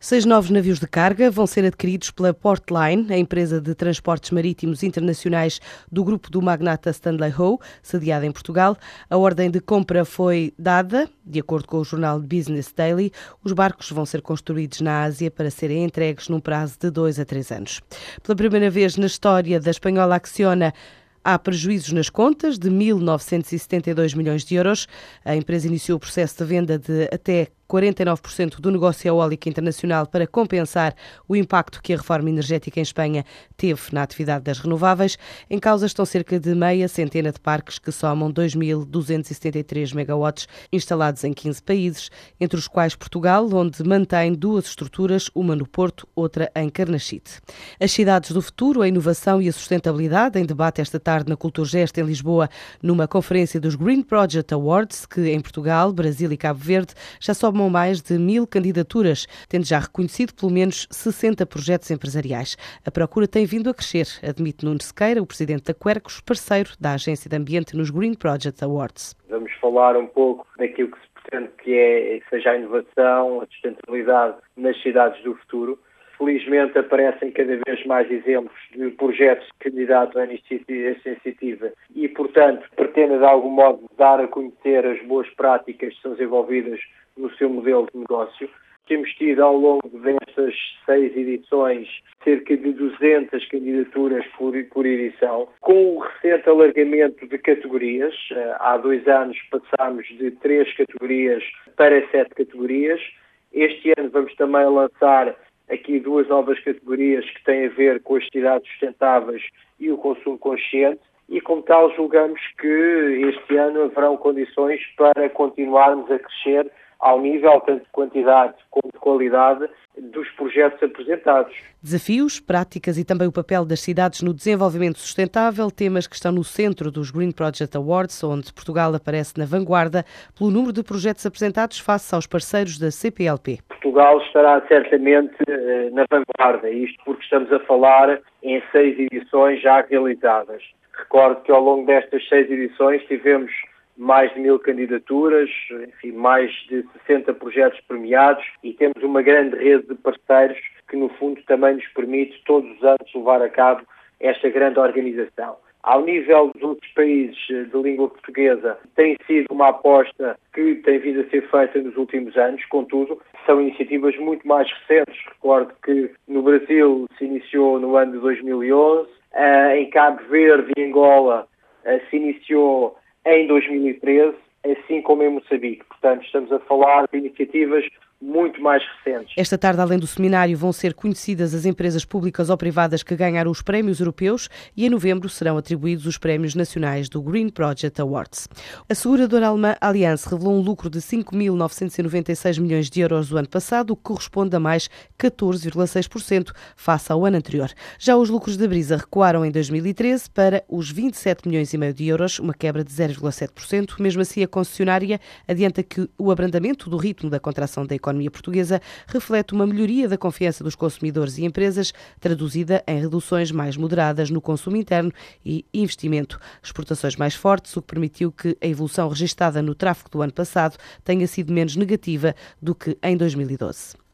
Seis novos navios de carga vão ser adquiridos pela Portline, a empresa de transportes marítimos internacionais do grupo do magnata Stanley Ho, sediada em Portugal. A ordem de compra foi dada, de acordo com o jornal Business Daily. Os barcos vão ser construídos na Ásia para serem entregues num prazo de dois a três anos. Pela primeira vez na história da espanhola Acciona, Há prejuízos nas contas de 1.972 milhões de euros. A empresa iniciou o processo de venda de até 49% do negócio eólico internacional para compensar o impacto que a reforma energética em Espanha teve na atividade das renováveis. Em causa estão cerca de meia centena de parques que somam 2.273 megawatts instalados em 15 países, entre os quais Portugal, onde mantém duas estruturas, uma no Porto, outra em Carnachite. As cidades do futuro, a inovação e a sustentabilidade, em debate esta tarde na Culturgest em Lisboa, numa conferência dos Green Project Awards, que em Portugal, Brasil e Cabo Verde já sobem somam mais de mil candidaturas, tendo já reconhecido pelo menos 60 projetos empresariais. A procura tem vindo a crescer, admite Nuno Sequeira, o presidente da Quercos, parceiro da Agência de Ambiente nos Green Project Awards. Vamos falar um pouco daquilo que se pretende que é, seja a inovação, a sustentabilidade nas cidades do futuro. Felizmente aparecem cada vez mais exemplos de projetos candidatos a esta iniciativa e, portanto, pretende de algum modo dar a conhecer as boas práticas que são desenvolvidas no seu modelo de negócio. Temos tido ao longo destas seis edições cerca de 200 candidaturas por, por edição, com o recente alargamento de categorias. Eh, há dois anos passámos de três categorias para sete categorias. Este ano vamos também lançar aqui duas novas categorias que têm a ver com as cidades sustentáveis e o consumo consciente e, como tal, julgamos que este ano haverão condições para continuarmos a crescer ao nível tanto de quantidade como de qualidade dos projetos apresentados. Desafios, práticas e também o papel das cidades no desenvolvimento sustentável, temas que estão no centro dos Green Project Awards, onde Portugal aparece na vanguarda pelo número de projetos apresentados face aos parceiros da CPLP. Portugal estará certamente eh, na vanguarda, isto porque estamos a falar em seis edições já realizadas. Recordo que ao longo destas seis edições tivemos mais de mil candidaturas, enfim, mais de 60 projetos premiados e temos uma grande rede de parceiros que, no fundo, também nos permite todos os anos levar a cabo esta grande organização. Ao nível dos outros países de língua portuguesa, tem sido uma aposta que tem vindo a ser feita nos últimos anos, contudo, são iniciativas muito mais recentes. Recordo que no Brasil se iniciou no ano de 2011, eh, em Cabo Verde e Angola eh, se iniciou em 2013, assim como em Moçambique. Portanto, estamos a falar de iniciativas muito mais recentes. Esta tarde, além do seminário, vão ser conhecidas as empresas públicas ou privadas que ganharam os prémios europeus e em novembro serão atribuídos os prémios nacionais do Green Project Awards. A seguradora alemã Allianz revelou um lucro de 5.996 milhões de euros do ano passado, o que corresponde a mais 14,6% face ao ano anterior. Já os lucros da Brisa recuaram em 2013 para os 27 milhões e meio de euros, uma quebra de 0,7%. Mesmo assim, a concessionária adianta que o abrandamento do ritmo da contração da economia portuguesa reflete uma melhoria da confiança dos consumidores e empresas, traduzida em reduções mais moderadas no consumo interno e investimento. Exportações mais fortes, o que permitiu que a evolução registada no tráfego do ano passado tenha sido menos negativa do que em 2012.